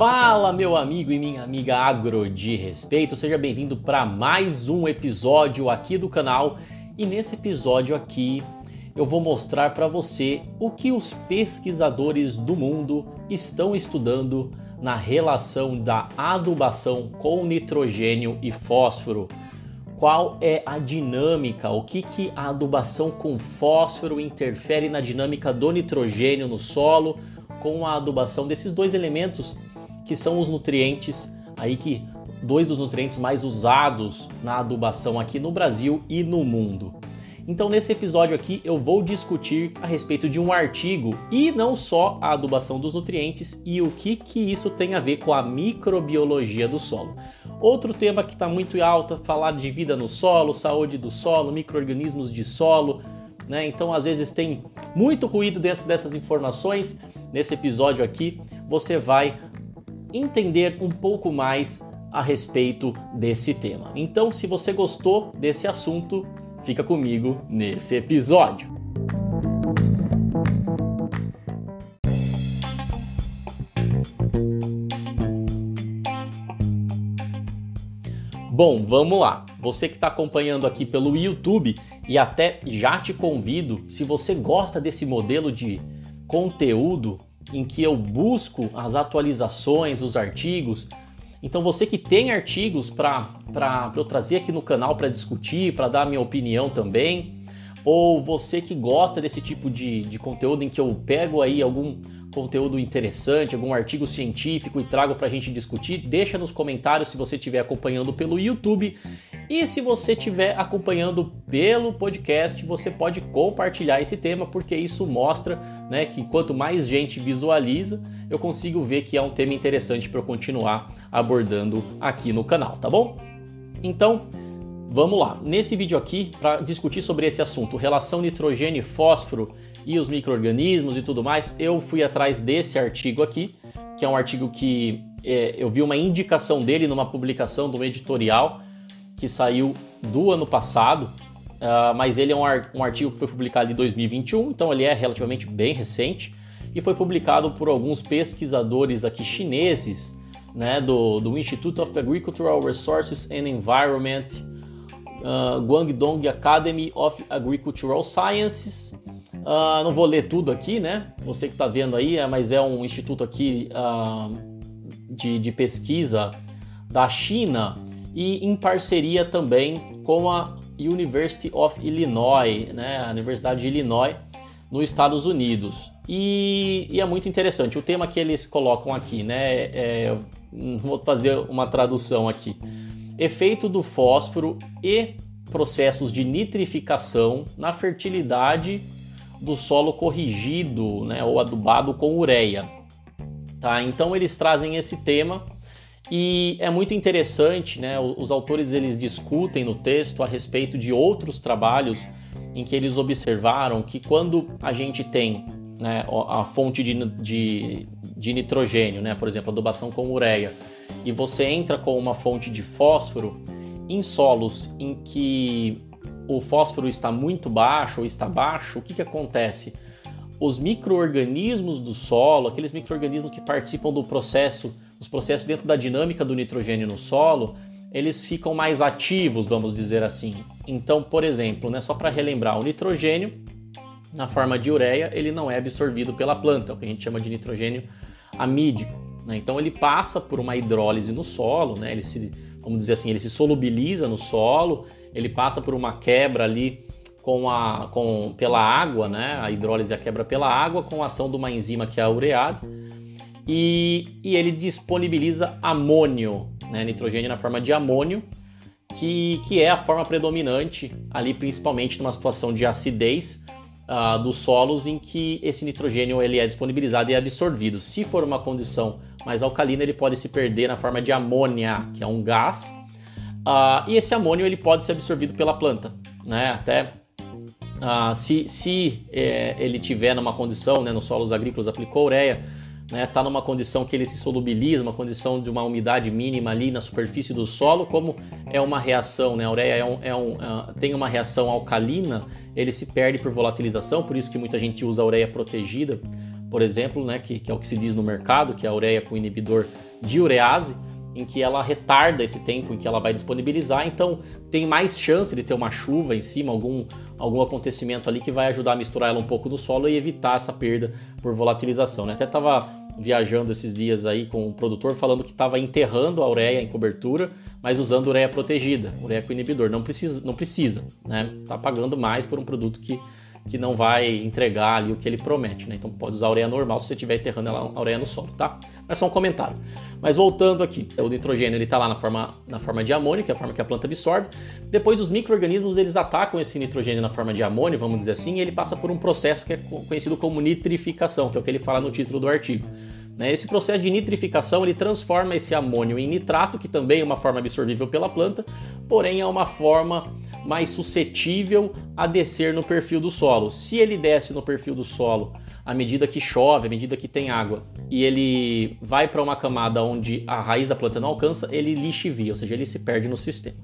Fala, meu amigo e minha amiga agro de respeito, seja bem-vindo para mais um episódio aqui do canal. E nesse episódio aqui eu vou mostrar para você o que os pesquisadores do mundo estão estudando na relação da adubação com nitrogênio e fósforo. Qual é a dinâmica? O que, que a adubação com fósforo interfere na dinâmica do nitrogênio no solo com a adubação desses dois elementos que são os nutrientes aí que dois dos nutrientes mais usados na adubação aqui no Brasil e no mundo. Então, nesse episódio aqui, eu vou discutir a respeito de um artigo e não só a adubação dos nutrientes e o que, que isso tem a ver com a microbiologia do solo. Outro tema que está muito alto, falar de vida no solo, saúde do solo, micro-organismos de solo, né? Então, às vezes tem muito ruído dentro dessas informações. Nesse episódio aqui, você vai entender um pouco mais a respeito desse tema. Então, se você gostou desse assunto, fica comigo nesse episódio. Bom, vamos lá. Você que está acompanhando aqui pelo YouTube e até já te convido, se você gosta desse modelo de conteúdo em que eu busco as atualizações, os artigos, então você que tem artigos para eu trazer aqui no canal para discutir, para dar a minha opinião também, ou você que gosta desse tipo de, de conteúdo em que eu pego aí algum conteúdo interessante, algum artigo científico e trago para a gente discutir, deixa nos comentários se você estiver acompanhando pelo YouTube. E se você estiver acompanhando pelo podcast, você pode compartilhar esse tema, porque isso mostra né, que quanto mais gente visualiza, eu consigo ver que é um tema interessante para eu continuar abordando aqui no canal, tá bom? Então, vamos lá. Nesse vídeo aqui, para discutir sobre esse assunto, relação nitrogênio e fósforo e os micro-organismos e tudo mais, eu fui atrás desse artigo aqui, que é um artigo que é, eu vi uma indicação dele numa publicação do editorial que saiu do ano passado, uh, mas ele é um, um, artigo que foi publicado em 2021, então ele é relativamente bem recente e foi publicado por alguns pesquisadores aqui chineses, né, do, do Institute of Agricultural Resources and Environment, uh, Guangdong Academy of Agricultural Sciences. Uh, não vou ler tudo aqui, né? Você que está vendo aí, é, mas é um instituto aqui uh, de, de pesquisa da China e em parceria também com a University of Illinois, né, a Universidade de Illinois, nos Estados Unidos. E, e, é muito interessante. O tema que eles colocam aqui, né? É, vou fazer uma tradução aqui. Efeito do fósforo e processos de nitrificação na fertilidade do solo corrigido, né, ou adubado com ureia. Tá? Então eles trazem esse tema e é muito interessante, né? Os autores eles discutem no texto a respeito de outros trabalhos em que eles observaram que quando a gente tem né, a fonte de, de, de nitrogênio, né, por exemplo, adubação com ureia, e você entra com uma fonte de fósforo em solos em que o fósforo está muito baixo ou está baixo, o que, que acontece? Os micro-organismos do solo, aqueles micro-organismos que participam do processo os processos dentro da dinâmica do nitrogênio no solo, eles ficam mais ativos, vamos dizer assim. Então, por exemplo, né, só para relembrar, o nitrogênio na forma de ureia, ele não é absorvido pela planta, é o que a gente chama de nitrogênio amídico. Né? Então ele passa por uma hidrólise no solo, né? ele se, vamos dizer assim, ele se solubiliza no solo, ele passa por uma quebra ali com a, com, pela água, né? a hidrólise a quebra pela água com a ação de uma enzima que é a urease, e, e ele disponibiliza amônio, né, nitrogênio na forma de amônio, que, que é a forma predominante ali, principalmente numa situação de acidez uh, dos solos em que esse nitrogênio ele é disponibilizado e é absorvido. Se for uma condição mais alcalina, ele pode se perder na forma de amônia, que é um gás, uh, e esse amônio ele pode ser absorvido pela planta, né? Até uh, se, se é, ele tiver numa condição, né, nos solos agrícolas aplicou ureia, né, tá numa condição que ele se solubiliza, uma condição de uma umidade mínima ali na superfície do solo, como é uma reação, né, a ureia é um, é um, uh, tem uma reação alcalina, ele se perde por volatilização, por isso que muita gente usa a ureia protegida por exemplo, né, que, que é o que se diz no mercado, que é a ureia com inibidor de urease, em que ela retarda esse tempo em que ela vai disponibilizar, então tem mais chance de ter uma chuva em cima, algum, algum acontecimento ali que vai ajudar a misturar ela um pouco no solo e evitar essa perda por volatilização. Né? Até estava viajando esses dias aí com um produtor falando que estava enterrando a ureia em cobertura, mas usando ureia protegida, ureia com inibidor. Não precisa, não precisa, né? Tá pagando mais por um produto que que não vai entregar ali o que ele promete, né? Então pode usar a ureia normal se você estiver enterrando ela, a ureia no solo, tá? É só um comentário. Mas voltando aqui, o nitrogênio ele está lá na forma, na forma de amônio, que é a forma que a planta absorve. Depois os micro-organismos eles atacam esse nitrogênio na forma de amônio, vamos dizer assim, e ele passa por um processo que é conhecido como nitrificação, que é o que ele fala no título do artigo. Né? Esse processo de nitrificação ele transforma esse amônio em nitrato, que também é uma forma absorvível pela planta, porém é uma forma mais suscetível a descer no perfil do solo. Se ele desce no perfil do solo à medida que chove, à medida que tem água, e ele vai para uma camada onde a raiz da planta não alcança, ele lixivia, ou seja, ele se perde no sistema.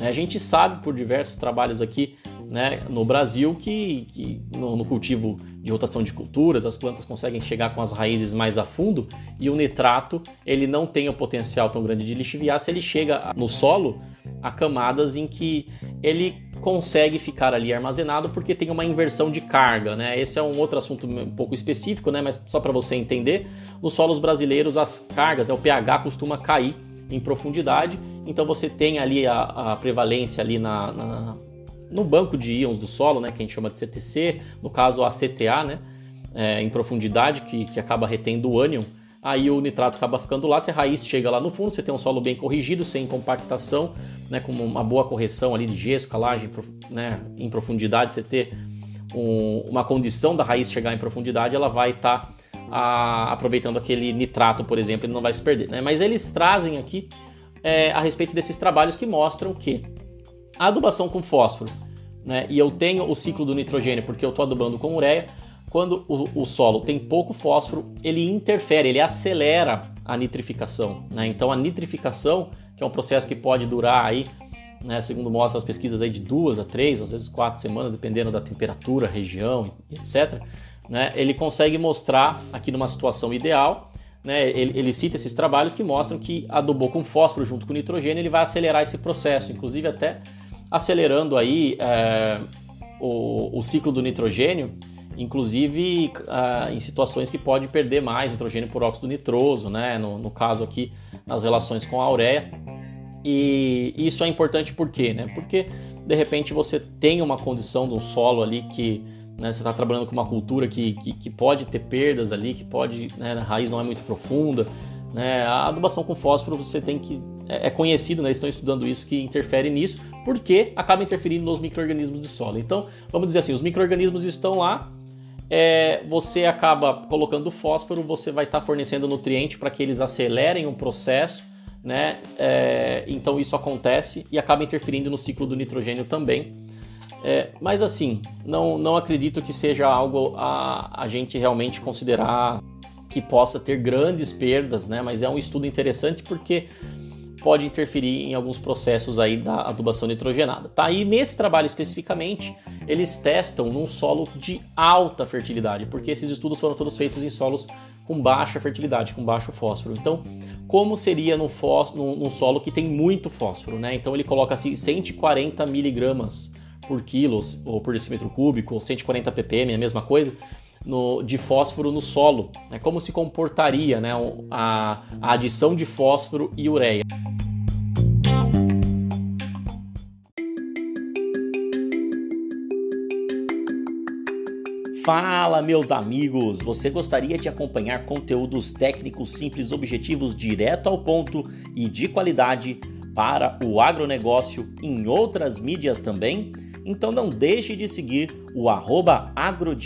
A gente sabe por diversos trabalhos aqui né, no Brasil que, que no, no, cultivo de rotação de culturas as plantas conseguem chegar com as raízes mais a fundo e o nitrato ele não tem o potencial tão grande de lixiviar se ele chega no solo a camadas em que ele consegue ficar ali armazenado porque tem uma inversão de carga, né? Esse é um outro assunto um pouco específico, né? Mas só para você entender, nos solos brasileiros as cargas, né? o pH costuma cair em profundidade, então você tem ali a, a prevalência ali na, na, no banco de íons do solo, né? Que a gente chama de CTC, no caso a CTA, né? É, em profundidade que, que acaba retendo o ânion aí o nitrato acaba ficando lá, se a raiz chega lá no fundo, você tem um solo bem corrigido, sem compactação, né, com uma boa correção ali de gesso, calagem né, em profundidade, você ter um, uma condição da raiz chegar em profundidade, ela vai estar tá, aproveitando aquele nitrato, por exemplo, ele não vai se perder. Né? Mas eles trazem aqui é, a respeito desses trabalhos que mostram que a adubação com fósforo, né, e eu tenho o ciclo do nitrogênio porque eu estou adubando com ureia, quando o, o, solo tem pouco fósforo, ele interfere, ele acelera a nitrificação. Né? Então a nitrificação, que é um processo que pode durar aí, né, segundo mostram as pesquisas aí de duas a três, às vezes quatro semanas, dependendo da temperatura, região, etc. Né, ele consegue mostrar aqui numa situação ideal né, ele, ele, cita esses trabalhos que mostram que adubou com fósforo junto com nitrogênio, ele vai acelerar esse processo, inclusive até acelerando aí é, o, o, ciclo do nitrogênio inclusive uh, em situações que pode perder mais nitrogênio por óxido nitroso, né? No, no, caso aqui, nas relações com a ureia. E isso é importante por quê? Né? Porque de repente você tem uma condição do solo ali que né, você está trabalhando com uma cultura que, que, que, pode ter perdas ali, que pode, né, a raiz não é muito profunda. Né? A adubação com fósforo você tem que. É, é conhecido, né? Eles estão estudando isso que interfere nisso, porque acaba interferindo nos micro-organismos do solo. Então, vamos dizer assim, os micro-organismos estão lá, é, você acaba colocando fósforo, você vai estar tá fornecendo nutriente para que eles acelerem o processo, né? É, então isso acontece e acaba interferindo no ciclo do nitrogênio também. É, mas assim, não, não acredito que seja algo a, a gente realmente considerar que possa ter grandes perdas, né? Mas é um estudo interessante porque pode interferir em alguns processos aí da adubação nitrogenada. Tá? E nesse trabalho especificamente, eles testam num solo de alta fertilidade, porque esses estudos foram todos feitos em solos com baixa fertilidade, com baixo fósforo. Então, como seria num, fósforo, num solo que tem muito fósforo, né? Então ele coloca assim 140 miligramas por quilo ou por decímetro cúbico, ou 140 ppm, é a mesma coisa, no, de fósforo no solo. Né? Como se comportaria né, a, a adição de fósforo e ureia. Fala, meus amigos! Você gostaria de acompanhar conteúdos técnicos simples, objetivos, direto ao ponto e de qualidade para o agronegócio em outras mídias também? Então não deixe de seguir o arroba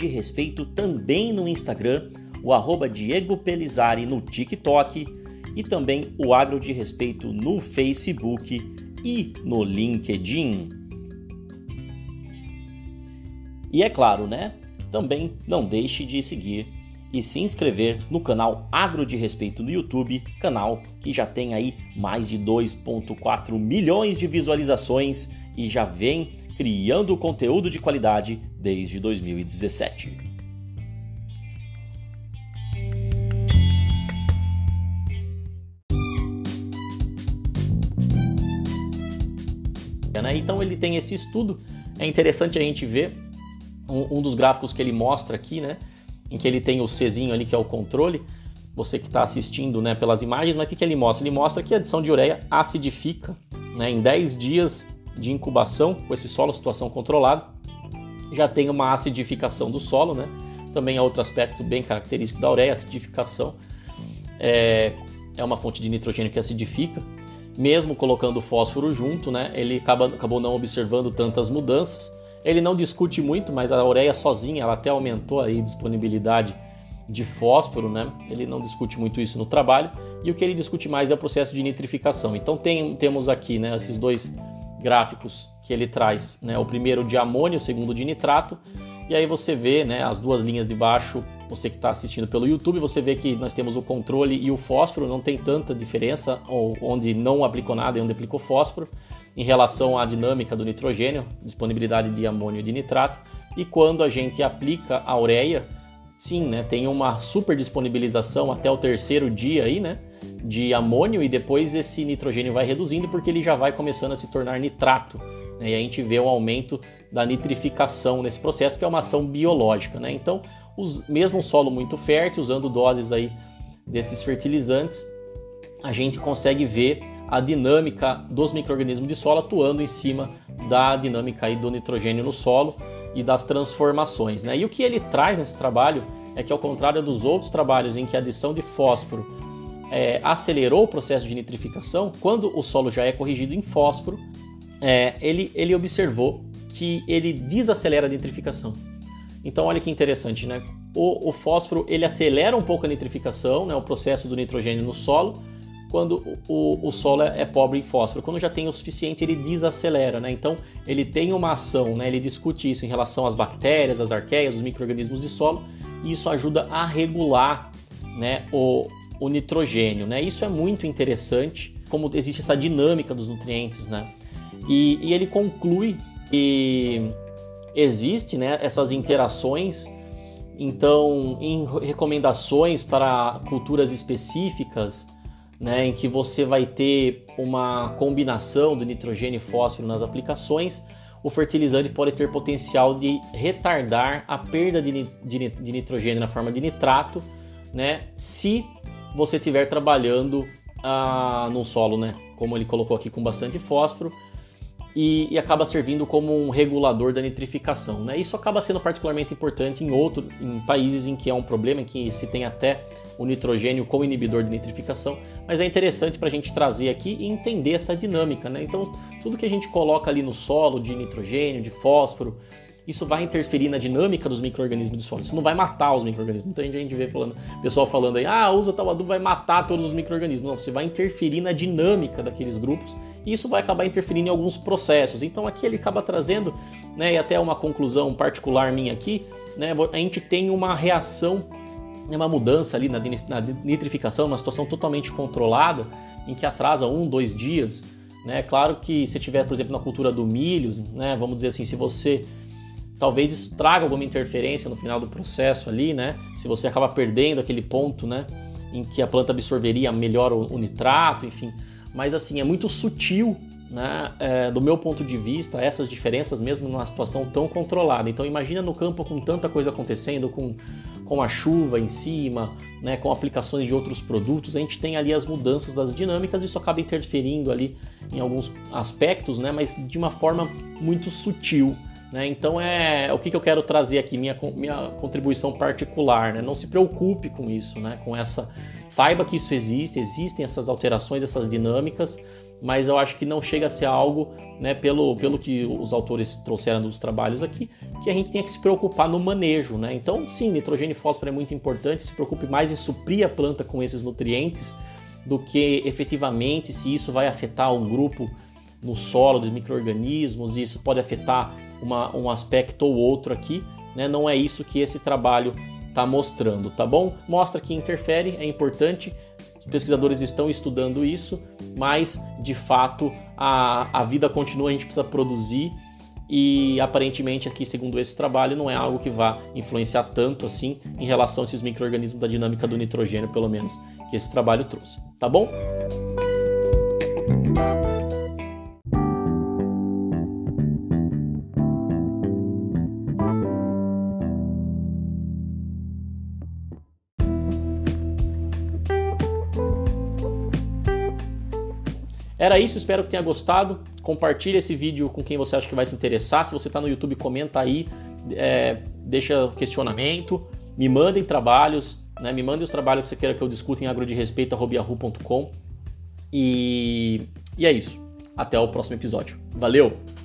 respeito também no Instagram, o arroba Diego Pelizari no TikTok e também o agro de respeito no Facebook e no LinkedIn. E é claro, né? Também não deixe de seguir e se inscrever no canal Agro de Respeito no YouTube, canal que já tem aí mais de 2.4 milhões de visualizações e já vem criando conteúdo de qualidade desde 2017. Né? Então ele tem esse estudo. É interessante a gente ver um, um dos gráficos que ele mostra aqui, né? em que ele tem o Czinho ali que é o controle, você que está assistindo né, pelas imagens, mas o que, que ele mostra? Ele mostra que a adição de ureia acidifica né, em 10 dias de incubação com esse solo, situação controlada, já tem uma acidificação do solo, né? Também é outro aspecto bem característico da ureia, acidificação. É, é uma fonte de nitrogênio que acidifica. Mesmo colocando fósforo junto, né? Ele acaba, acabou não observando tantas mudanças. Ele não discute muito, mas a ureia sozinha, ela até aumentou a disponibilidade de fósforo, né? Ele não discute muito isso no trabalho. E o que ele discute mais é o processo de nitrificação. Então tem, temos aqui, né, esses dois gráficos que ele traz, né? O primeiro de amônio, o segundo de nitrato. E aí você vê, né, as duas linhas de baixo, você que está assistindo pelo YouTube, você vê que nós temos o controle e o fósforo, não tem tanta diferença, onde não aplicou nada e onde aplicou fósforo, em relação à dinâmica do nitrogênio, disponibilidade de amônio e de nitrato. E quando a gente aplica a ureia, sim, né, tem uma super disponibilização até o terceiro dia aí, né? de amônio e depois esse nitrogênio vai reduzindo porque ele já vai começando a se tornar nitrato. Né? E a gente vê um aumento da nitrificação nesse processo, que é uma ação biológica. Né? Então, os, mesmo solo muito fértil, usando doses aí desses fertilizantes, a gente consegue ver a dinâmica dos micro-organismos de solo atuando em cima da dinâmica do nitrogênio no solo e das transformações. Né? E o que ele traz nesse trabalho é que, ao contrário dos outros trabalhos em que a adição de fósforo é, acelerou o processo de nitrificação, quando o solo já é corrigido em fósforo, é, ele, ele observou que ele desacelera a nitrificação. Então olha que interessante, né? O, o fósforo ele acelera um pouco a nitrificação, né, o processo do nitrogênio no solo, quando o, o, solo é, é, pobre em fósforo. Quando já tem o suficiente, ele desacelera, né? Então ele tem uma ação, né? Ele discute isso em relação às bactérias, às arqueias, os micro-organismos de solo, e isso ajuda a regular né, o, o nitrogênio, né? Isso é muito interessante, como existe essa dinâmica dos nutrientes, né? E, e ele conclui que existe, né, essas interações. Então, em recomendações para culturas específicas, né, em que você vai ter uma combinação do nitrogênio e fósforo nas aplicações, o fertilizante pode ter potencial de retardar a perda de, de, de nitrogênio na forma de nitrato, né, se você estiver trabalhando ah, num solo, né? Como ele colocou aqui, com bastante fósforo, e, e, acaba servindo como um regulador da nitrificação. Né? Isso acaba sendo particularmente importante em, outro, em países em que é um problema, em que se tem até o nitrogênio como inibidor de nitrificação, mas é interessante para a gente trazer aqui e entender essa dinâmica. Né? Então, tudo que a gente coloca ali no solo de nitrogênio, de fósforo, isso vai interferir na dinâmica dos micro-organismos de solo. Isso não vai matar os micro-organismos. Gente, a gente vê falando, pessoal falando aí, ah, usa tal adubo vai matar todos os micro-organismos. Não, você vai interferir na dinâmica daqueles grupos e isso vai acabar interferindo em alguns processos. Então aqui ele acaba trazendo, né, e até uma conclusão particular minha aqui, né, a gente tem uma reação, né, uma mudança ali na, na nitrificação, uma situação totalmente controlada, em que atrasa um, dois dias. Né? Claro que se tiver, por exemplo, na cultura do milho, né, vamos dizer assim, se você talvez isso traga alguma interferência no final do processo ali, né? Se você acaba perdendo aquele ponto, né, em que a planta absorveria melhor o, o nitrato, enfim. Mas assim, é muito sutil, né? É, do meu ponto de vista, essas diferenças mesmo numa situação tão controlada. Então imagina no campo com tanta coisa acontecendo, com, com a chuva em cima, né, com aplicações de outros produtos, a gente tem ali as mudanças das dinâmicas, isso acaba interferindo ali em alguns aspectos, né, mas de uma forma muito sutil. Né? Então é o que, que, eu quero trazer aqui, minha, minha contribuição particular. Né? Não se preocupe com isso, né? com essa. Saiba que isso existe, existem essas alterações, essas dinâmicas, mas eu acho que não chega a ser algo, né, pelo, pelo que os autores trouxeram dos trabalhos aqui, que a gente tenha que se preocupar no manejo. Né? Então, sim, nitrogênio e fósforo é muito importante, se preocupe mais em suprir a planta com esses nutrientes do que efetivamente se isso vai afetar um grupo no solo dos micro-organismos isso pode afetar uma, um aspecto ou outro aqui, né? Não é isso que esse trabalho está mostrando, tá bom? Mostra que interfere, é importante. Os pesquisadores estão estudando isso, mas de fato a, a vida continua, a gente precisa produzir e aparentemente aqui, segundo esse trabalho, não é algo que vá influenciar tanto assim em relação a esses micro-organismos da dinâmica do nitrogênio, pelo menos, que esse trabalho trouxe, tá bom? Era isso, espero que tenha gostado. Compartilhe esse vídeo com quem você acha que vai se interessar. Se você está no YouTube, comenta aí, é, deixa questionamento, me mandem trabalhos, né? me mandem os trabalhos que você queira que eu discuta em agroderespeito.com. E, e é isso. Até o próximo episódio. Valeu!